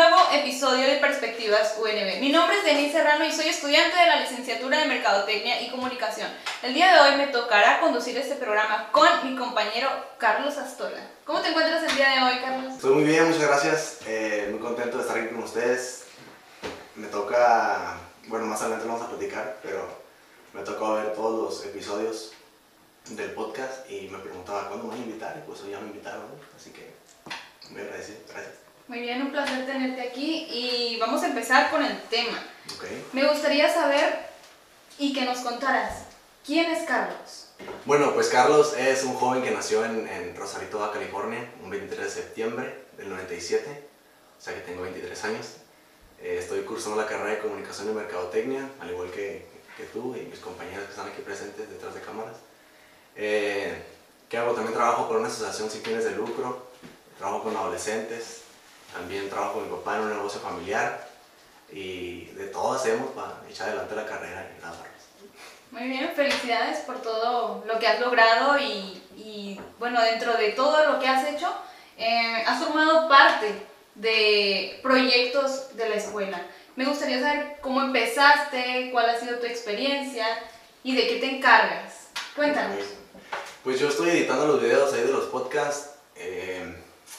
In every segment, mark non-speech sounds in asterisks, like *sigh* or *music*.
nuevo episodio de Perspectivas UNB. Mi nombre es Denise Serrano y soy estudiante de la licenciatura de Mercadotecnia y Comunicación. El día de hoy me tocará conducir este programa con mi compañero Carlos Astola. ¿Cómo te encuentras el día de hoy, Carlos? Estoy muy bien, muchas gracias. Eh, muy contento de estar aquí con ustedes. Me toca, bueno, más adelante vamos a platicar, pero me tocó ver todos los episodios del podcast y me preguntaba cuándo me van a invitar y pues hoy ya me invitaron, así que muy agradecido, gracias. Muy bien, un placer tenerte aquí y vamos a empezar con el tema. Okay. Me gustaría saber y que nos contaras, ¿quién es Carlos? Bueno, pues Carlos es un joven que nació en, en Rosarito, California, un 23 de septiembre del 97, o sea que tengo 23 años. Eh, estoy cursando la carrera de Comunicación y Mercadotecnia, al igual que, que tú y mis compañeros que están aquí presentes detrás de cámaras. Eh, ¿Qué hago? También trabajo por una asociación sin fines de lucro, trabajo con adolescentes, también trabajo con mi papá en un negocio familiar y de todo hacemos para echar adelante la carrera nada más. Muy bien, felicidades por todo lo que has logrado y, y bueno, dentro de todo lo que has hecho, eh, has formado parte de proyectos de la escuela. Me gustaría saber cómo empezaste, cuál ha sido tu experiencia y de qué te encargas. Cuéntanos. Pues yo estoy editando los videos ahí de los podcasts. Eh,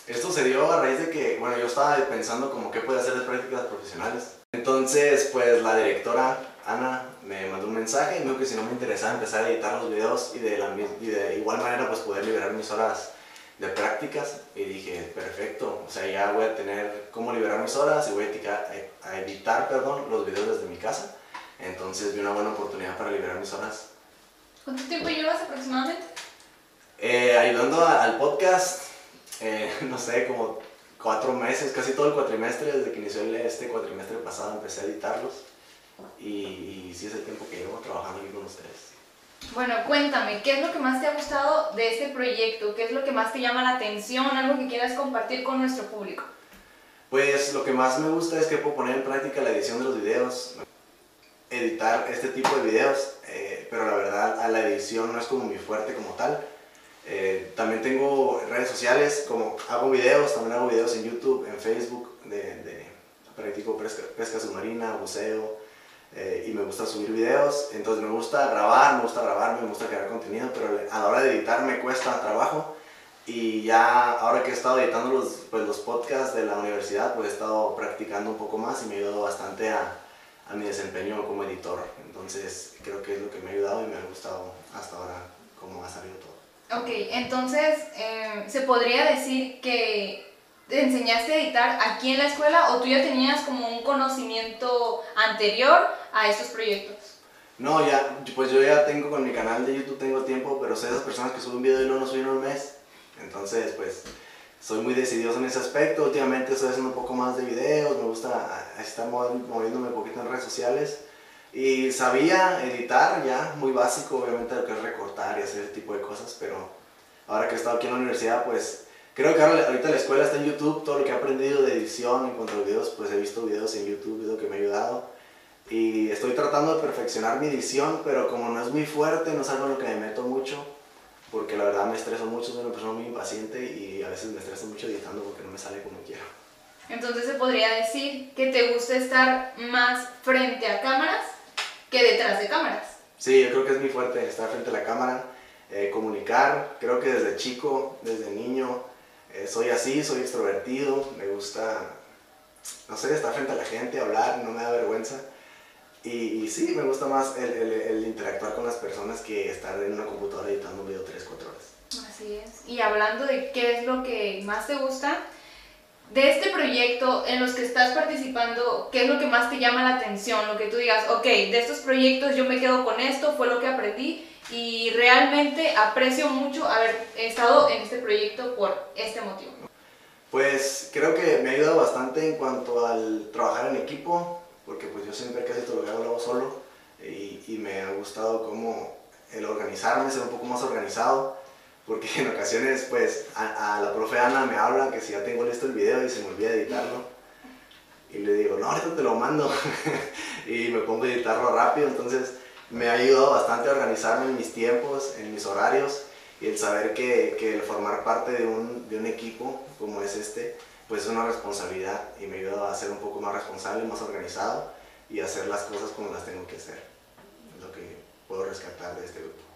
esto se dio a raíz de que, bueno, yo estaba pensando como qué puede hacer de prácticas profesionales. Entonces, pues la directora, Ana, me mandó un mensaje y me dijo que si no me interesaba empezar a editar los videos y de, la, y de igual manera pues poder liberar mis horas de prácticas y dije, perfecto, o sea, ya voy a tener cómo liberar mis horas y voy a editar, a editar perdón, los videos desde mi casa. Entonces vi una buena oportunidad para liberar mis horas. ¿Cuánto tiempo llevas aproximadamente? Eh, ayudando a, al podcast, eh, *laughs* no sé, como cuatro meses, casi todo el cuatrimestre, desde que inició este cuatrimestre pasado empecé a editarlos y, y sí es el tiempo que llevo trabajando aquí con ustedes. Bueno, cuéntame, ¿qué es lo que más te ha gustado de este proyecto? ¿Qué es lo que más te llama la atención? ¿Algo que quieras compartir con nuestro público? Pues lo que más me gusta es que puedo poner en práctica la edición de los videos, editar este tipo de videos, eh, pero la verdad a la edición no es como mi fuerte como tal. Eh, también tengo redes sociales, como hago videos, también hago videos en YouTube, en Facebook, de, practico pesca, pesca submarina, buceo, eh, y me gusta subir videos, entonces me gusta grabar, me gusta grabar, me gusta crear contenido, pero a la hora de editar me cuesta trabajo, y ya ahora que he estado editando los, pues, los podcasts de la universidad, pues he estado practicando un poco más y me ha ayudado bastante a, a mi desempeño como editor, entonces creo que es lo que me ha ayudado y me ha gustado hasta ahora cómo ha salido todo. Ok, entonces eh, se podría decir que te enseñaste a editar aquí en la escuela o tú ya tenías como un conocimiento anterior a estos proyectos. No, ya, pues yo ya tengo con mi canal de YouTube, tengo tiempo, pero soy de esas personas que suben un video y no lo suben un mes. Entonces, pues, soy muy decidido en ese aspecto. Últimamente estoy haciendo un poco más de videos, me gusta estar moviéndome un poquito en redes sociales. Y sabía editar ya, muy básico, obviamente lo que es recortar y hacer ese tipo de cosas, pero ahora que he estado aquí en la universidad, pues creo que ahora, ahorita la escuela está en YouTube, todo lo que he aprendido de edición en cuanto a videos, pues he visto videos en YouTube, lo que me ha ayudado. Y estoy tratando de perfeccionar mi edición, pero como no es muy fuerte, no es algo en lo que me meto mucho, porque la verdad me estreso mucho, soy una persona muy impaciente y a veces me estreso mucho editando porque no me sale como quiero. Entonces se podría decir que te gusta estar más frente a cámaras que detrás de cámaras. Sí, yo creo que es muy fuerte estar frente a la cámara, eh, comunicar. Creo que desde chico, desde niño, eh, soy así, soy extrovertido, me gusta, no sé, estar frente a la gente, hablar, no me da vergüenza. Y, y sí, me gusta más el, el, el, interactuar con las personas que estar en una computadora editando un video 3, 4 horas. Así es. Y hablando de qué es lo que más te gusta, de este proyecto en los que estás participando, ¿qué es lo que más te llama la atención? Lo que tú digas, ok, de estos proyectos yo me quedo con esto, fue lo que aprendí y realmente aprecio mucho haber estado en este proyecto por este motivo. Pues creo que me ha ayudado bastante en cuanto al trabajar en equipo, porque pues yo siempre casi todo lo que hago lo solo y, y me ha gustado como el organizarme, ser un poco más organizado porque en ocasiones pues a, la profe Ana me hablan que si ya tengo listo el video y se me olvida editarlo y le digo, no, ahorita te lo mando *laughs* y me pongo a editarlo rápido, entonces me ha ayudado bastante a organizarme en mis tiempos, en mis horarios y el saber que, que el formar parte de un, de un equipo como es este, pues es una responsabilidad y me ayuda a ser un poco más responsable, más organizado y hacer las cosas como las tengo que hacer. Es lo que puedo rescatar de este grupo.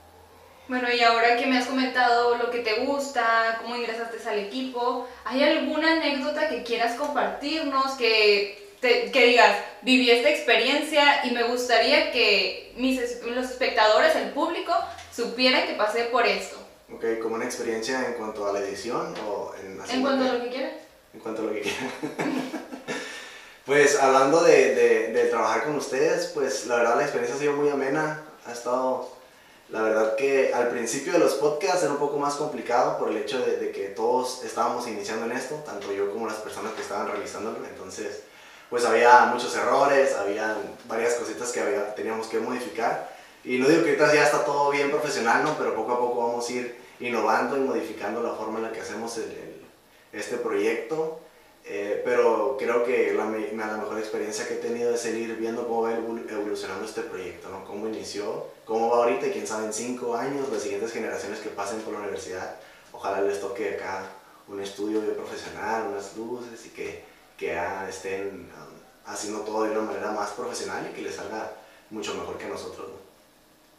Bueno, y ahora que me has comentado lo que te gusta, cómo ingresaste al equipo, ¿hay alguna anécdota que quieras compartirnos, que, te, que digas, viví esta experiencia y me gustaría que mis, los espectadores, el público, supieran que pasé por esto? Ok, como una experiencia en cuanto a la edición o en... En cuanto a lo que quieras. En cuanto a lo que quieras. *laughs* pues hablando de, de, de trabajar con ustedes, pues la verdad la experiencia ha sido muy amena, ha estado la verdad que al principio de los podcasts era un poco más complicado por el hecho de, que todos estábamos iniciando en esto, tanto yo como las personas que estaban realizándolo. Entonces, pues había muchos errores, había varias cositas que había, teníamos que modificar. Y no digo que ahorita ya está todo bien profesional, ¿no? pero poco a poco vamos a ir innovando y modificando la forma en la que hacemos este proyecto. Eh, pero creo que la, la, mejor experiencia que he tenido es el ir viendo cómo va evolucionando este proyecto, ¿no? cómo inició, cómo va ahorita y quién sabe en cinco años, las siguientes generaciones que pasen por la universidad, ojalá les toque acá un estudio profesional, unas luces y que, que estén um, haciendo todo de una manera más profesional y que les salga mucho mejor que nosotros.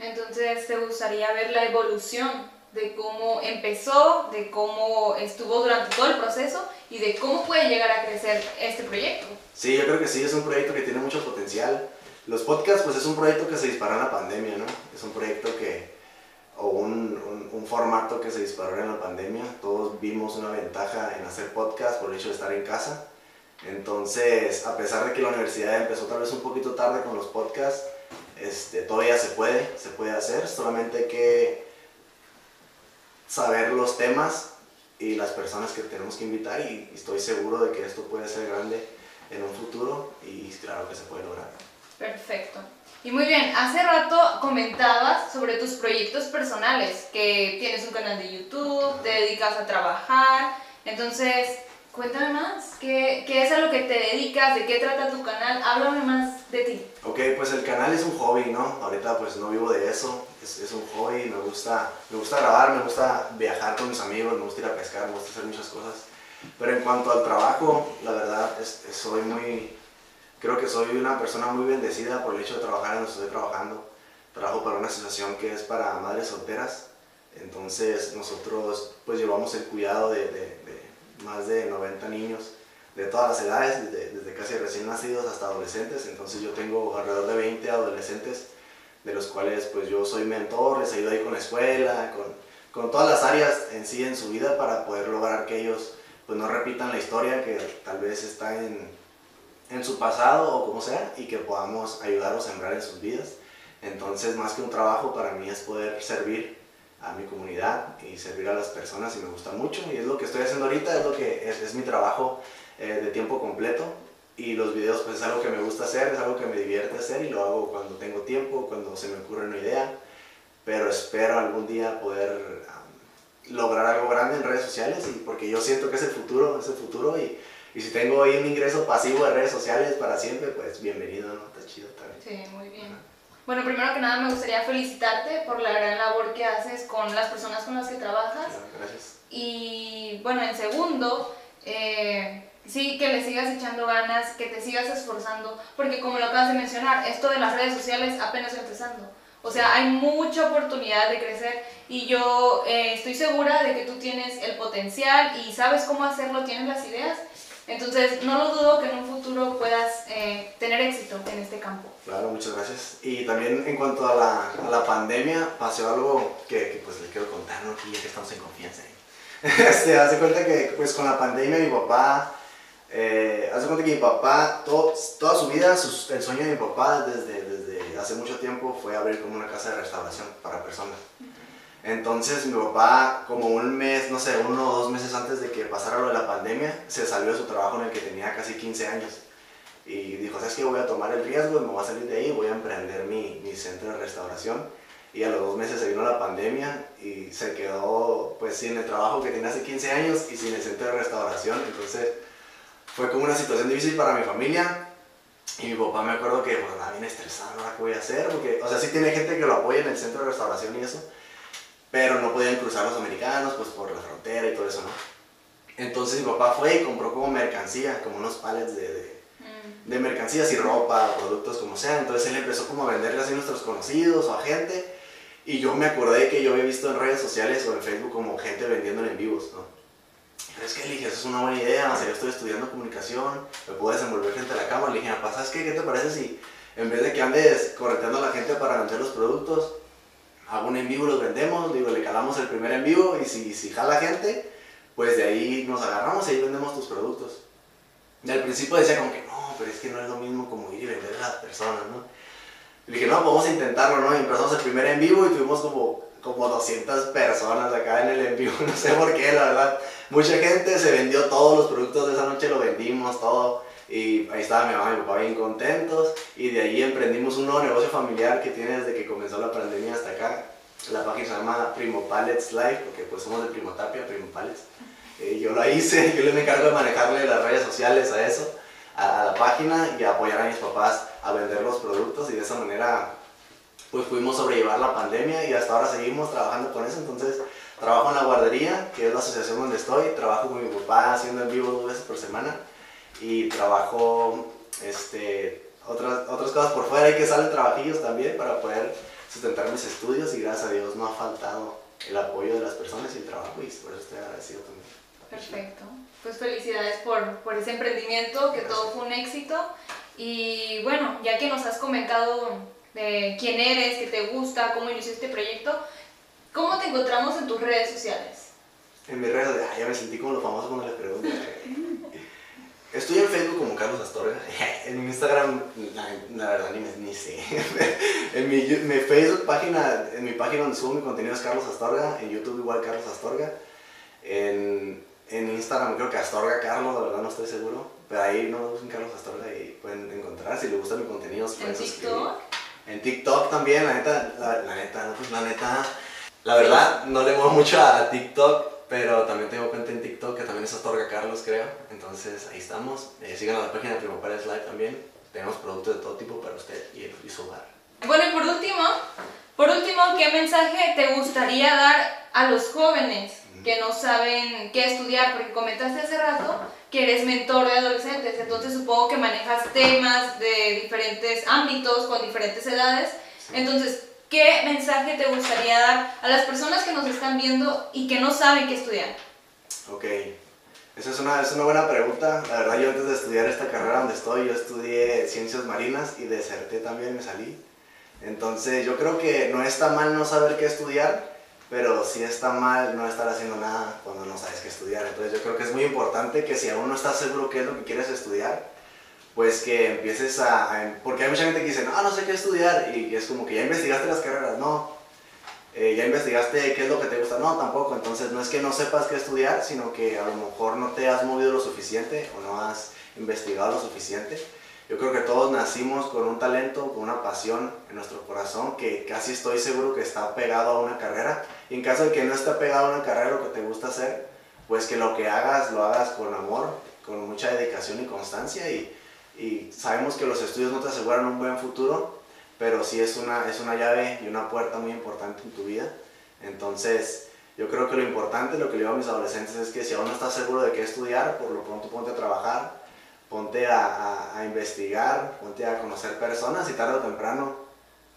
Entonces, ¿te gustaría ver la evolución de cómo empezó, de cómo estuvo durante todo el proceso y de cómo puede llegar a crecer este proyecto. Sí, yo creo que sí, es un proyecto que tiene mucho potencial. Los podcasts, pues es un proyecto que se disparó en la pandemia, ¿no? Es un proyecto que, o un, un, formato que se disparó en la pandemia. Todos vimos una ventaja en hacer podcast por el hecho de estar en casa. Entonces, a pesar de que la universidad empezó tal vez un poquito tarde con los podcasts, este, todavía se puede, se puede hacer, solamente que saber los temas y las personas que tenemos que invitar y estoy seguro de que esto puede ser grande en un futuro y claro que se puede lograr. Perfecto. Y muy bien, hace rato comentabas sobre tus proyectos personales, que tienes un canal de YouTube, te dedicas a trabajar, entonces cuéntame más, ¿qué, ¿qué, es a lo que te dedicas? ¿De qué trata tu canal? Háblame más de ti. Ok, pues el canal es un hobby, ¿no? Ahorita pues no vivo de eso, es, un hobby, me gusta, me gusta grabar, me gusta viajar con mis amigos, me gusta ir a pescar, me gusta hacer muchas cosas. Pero en cuanto al trabajo, la verdad, es, soy muy, creo que soy una persona muy bendecida por el hecho de trabajar en donde estoy trabajando. Trabajo para una asociación que es para madres solteras. Entonces nosotros pues llevamos el cuidado de, de, más de 90 niños de todas las edades, desde, desde, casi recién nacidos hasta adolescentes. Entonces yo tengo alrededor de 20 adolescentes de los cuales pues yo soy mentor, les ayudo ahí con la escuela, con, con todas las áreas en sí en su vida para poder lograr que ellos pues no repitan la historia que tal vez está en, en su pasado o como sea y que podamos ayudar o sembrar en sus vidas. Entonces más que un trabajo para mí es poder servir a mi comunidad y servir a las personas y me gusta mucho y es lo que estoy haciendo ahorita, es lo que es, es mi trabajo eh, de tiempo completo y los videos pues es algo que me gusta hacer, es algo que me divierte hacer y lo hago cuando tengo tiempo, cuando se me ocurre una idea, pero espero algún día poder lograr algo grande en redes sociales y porque yo siento que es el futuro, es el futuro y, y si tengo ahí un ingreso pasivo de redes sociales para siempre, pues bienvenido, ¿no? Está chido también. Sí, muy bien. Bueno, primero que nada me gustaría felicitarte por la gran labor que haces con las personas con las que trabajas. Gracias. Y bueno, en segundo, eh, sí, que le sigas echando ganas, que te sigas esforzando, porque como lo acabas de mencionar, esto de las redes sociales apenas empezando. O sea, hay mucha oportunidad de crecer y yo eh, estoy segura de que tú tienes el potencial y sabes cómo hacerlo, tienes las ideas. Entonces, no lo dudo que en un futuro puedas eh, tener éxito en este campo. Claro, muchas gracias. Y también en cuanto a la, a la pandemia, pasó algo que, que, pues le quiero contar, ¿no? Que ya que estamos en confianza. ¿eh? Se hace cuenta que pues con la pandemia mi papá eh, hace cuenta que mi papá, toda su vida, el sueño de mi papá desde, desde hace mucho tiempo fue abrir como una casa de restauración para personas. Entonces mi papá, como un mes, no sé, uno o dos meses antes de que pasara lo de la pandemia, se salió de su trabajo en el que tenía casi 15 años. Y dijo, ¿sabes qué? Voy a tomar el riesgo, me voy a salir de ahí, voy a emprender mi, mi centro de restauración. Y a los dos meses se vino la pandemia y se quedó pues sin el trabajo que tenía hace 15 años y sin el centro de restauración. Entonces fue como una situación difícil para mi familia. Y mi papá me acuerdo que pues, estaba bien estresado. ¿qué voy a hacer? Porque, o sea, sí tiene gente que lo apoya en el centro de restauración y eso, pero no podían cruzar los americanos, pues por la frontera y todo eso, ¿no? Entonces mi papá fue y compró como mercancía, como unos palets de, mm. de, mercancías y ropa, productos como sea. Entonces él empezó como a venderle así a nuestros conocidos o a gente. Y yo me acordé que yo había visto en redes sociales o en Facebook como gente vendiéndolo en vivos, ¿no? es que le dije, eso es una buena idea, o sea, yo estoy estudiando comunicación, me puedo desenvolver frente a la cámara. Le dije, papá, ¿sabes qué? ¿Qué te parece si en vez de que andes correteando a la gente para vender los productos, hago un en vivo, los vendemos, digo, le calamos el primer en vivo y si, si jala gente, pues de ahí nos agarramos y ahí vendemos tus productos. Y al principio decía como que no, pero es que no es lo mismo como ir y vender a las personas, ¿no? Le dije, no, vamos a intentarlo, ¿no? Y empezamos el primer en vivo y tuvimos como, como 200 personas acá en el en vivo, *laughs* no sé por qué, la verdad. Mucha gente se vendió todos los productos de esa noche, lo vendimos todo. Y ahí estaba mi mamá y mi papá bien contentos. Y de ahí emprendimos un nuevo negocio familiar que tiene desde que comenzó la pandemia hasta acá. La página se llama Primo Pallets Live, porque pues somos de Primo Tapia, Primo Pallets. Eh, yo lo hice, *laughs* yo me encargo de manejarle las redes sociales a eso, a, la página y apoyar a mis papás a vender los productos. Y de esa manera pues pudimos sobrellevar la pandemia y hasta ahora seguimos trabajando con eso. Entonces trabajo en la guardería, que es la asociación donde estoy. Trabajo con mi papá haciendo en vivo dos veces por semana y trabajo este, otras, otras cosas por fuera y que salen trabajillos también para poder sustentar mis estudios y gracias a Dios no ha faltado el apoyo de las personas y el trabajo y por eso estoy agradecido también. Perfecto. Pues felicidades por, por ese emprendimiento, que todo fue un éxito. Y bueno, ya que nos has comentado de quién eres, qué te gusta, cómo inició este proyecto, ¿cómo te encontramos en tus redes sociales? En mis redes, ah, ya me sentí como lo famoso cuando les pregunto. *laughs* Estoy en Facebook como Carlos Astorga. *laughs* En Instagram, la, verdad, ni, ni sé. *laughs* en mi, mi, Facebook página, en mi página donde subo mi contenido es Carlos Astorga. En YouTube igual Carlos Astorga. En, en Instagram creo que Astorga Carlos, la verdad no estoy seguro. Pero ahí no busquen Carlos Astorga y pueden encontrar. Si les gusta mi contenido, ¿En TikTok? En TikTok también, la neta, la, la neta, pues la neta. La verdad, no le muevo mucho a TikTok pero también tengo cuenta en TikTok que también es Astorga Carlos, creo. Entonces ahí estamos. Eh, sigan a la página de Primo Pérez Live también. Tenemos productos de todo tipo para usted y, y su hogar. Bueno, y por último, por último, ¿qué mensaje te gustaría dar a los jóvenes que no saben qué estudiar? Porque comentaste hace rato que eres mentor de adolescentes, entonces supongo que manejas temas de diferentes ámbitos, con diferentes edades. Entonces, ¿qué mensaje te gustaría dar a las personas que nos están viendo y que no saben qué estudiar? Ok, esa es una, es una buena pregunta. La verdad, yo antes de estudiar esta carrera donde estoy, yo estudié ciencias marinas y deserté también, me salí. Entonces, yo creo que no está mal no saber qué estudiar, pero sí está mal no estar haciendo nada cuando no sabes qué estudiar. Entonces, yo creo que es muy importante que si aún no estás seguro qué es lo que quieres estudiar, pues que empieces a, Porque hay mucha gente que dice, no, no sé qué estudiar, y es como que ya investigaste las carreras, no. Eh, ya investigaste qué es lo que te gusta, no, tampoco. Entonces no es que no sepas qué estudiar, sino que a lo mejor no te has movido lo suficiente o no has investigado lo suficiente. Yo creo que todos nacimos con un talento, con una pasión en nuestro corazón que casi estoy seguro que está pegado a una carrera. Y en caso de que no esté pegado a una carrera lo que te gusta hacer, pues que lo que hagas lo hagas con amor, con mucha dedicación y constancia y, y sabemos que los estudios no te aseguran un buen futuro, pero sí es una, es una llave y una puerta muy importante en tu vida. Entonces, yo creo que lo importante, lo que le digo a mis adolescentes es que si aún no estás seguro de qué estudiar, por lo pronto ponte a trabajar, ponte a, a, investigar, ponte a conocer personas y tarde o temprano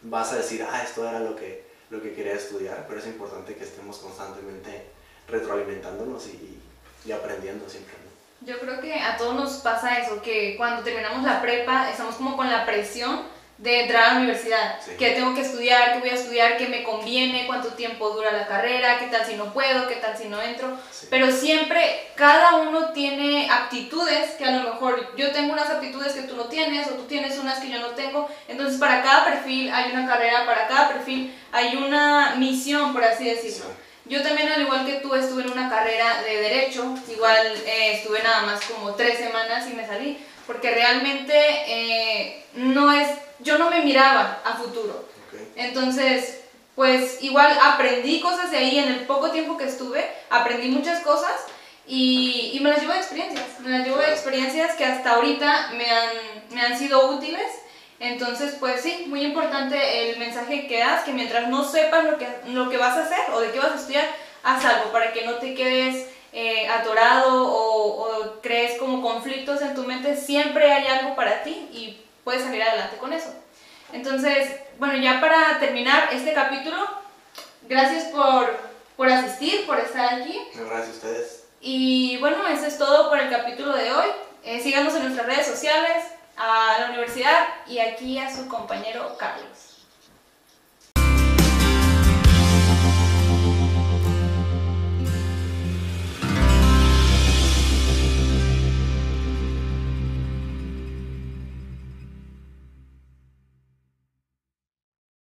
vas a decir, ah, esto era lo que, lo que quería estudiar, pero es importante que estemos constantemente retroalimentándonos y, y aprendiendo siempre. Yo creo que a todos nos pasa eso, que cuando terminamos la prepa estamos como con la presión de entrar a la universidad, que tengo que estudiar, que voy a estudiar, que me conviene, cuánto tiempo dura la carrera, qué tal si no puedo, qué tal si no entro, pero siempre cada uno tiene aptitudes que a lo mejor yo tengo unas aptitudes que tú no tienes o tú tienes unas que yo no tengo, entonces para cada perfil hay una carrera, para cada perfil hay una misión, por así decirlo. Yo también, al igual que tú, estuve en una carrera de derecho, igual eh, estuve nada más como tres semanas y me salí, porque realmente eh, no es, yo no me miraba a futuro. Entonces, pues igual aprendí cosas de ahí en el poco tiempo que estuve, aprendí muchas cosas y, y me las llevo de experiencias, me las llevo de experiencias que hasta ahorita me han, me han sido útiles entonces, pues sí, muy importante el mensaje que das, que mientras no sepas lo que, lo que vas a hacer o de qué vas a estudiar, haz algo para que no te quedes eh, atorado o, o crees como conflictos en tu mente, siempre hay algo para ti y puedes salir adelante con eso. Entonces, bueno, ya para terminar este capítulo, gracias por, por asistir, por estar aquí. Gracias a ustedes. Y bueno, eso es todo por el capítulo de hoy. Eh, síganos en nuestras redes sociales, a la universidad y aquí a su compañero Carlos.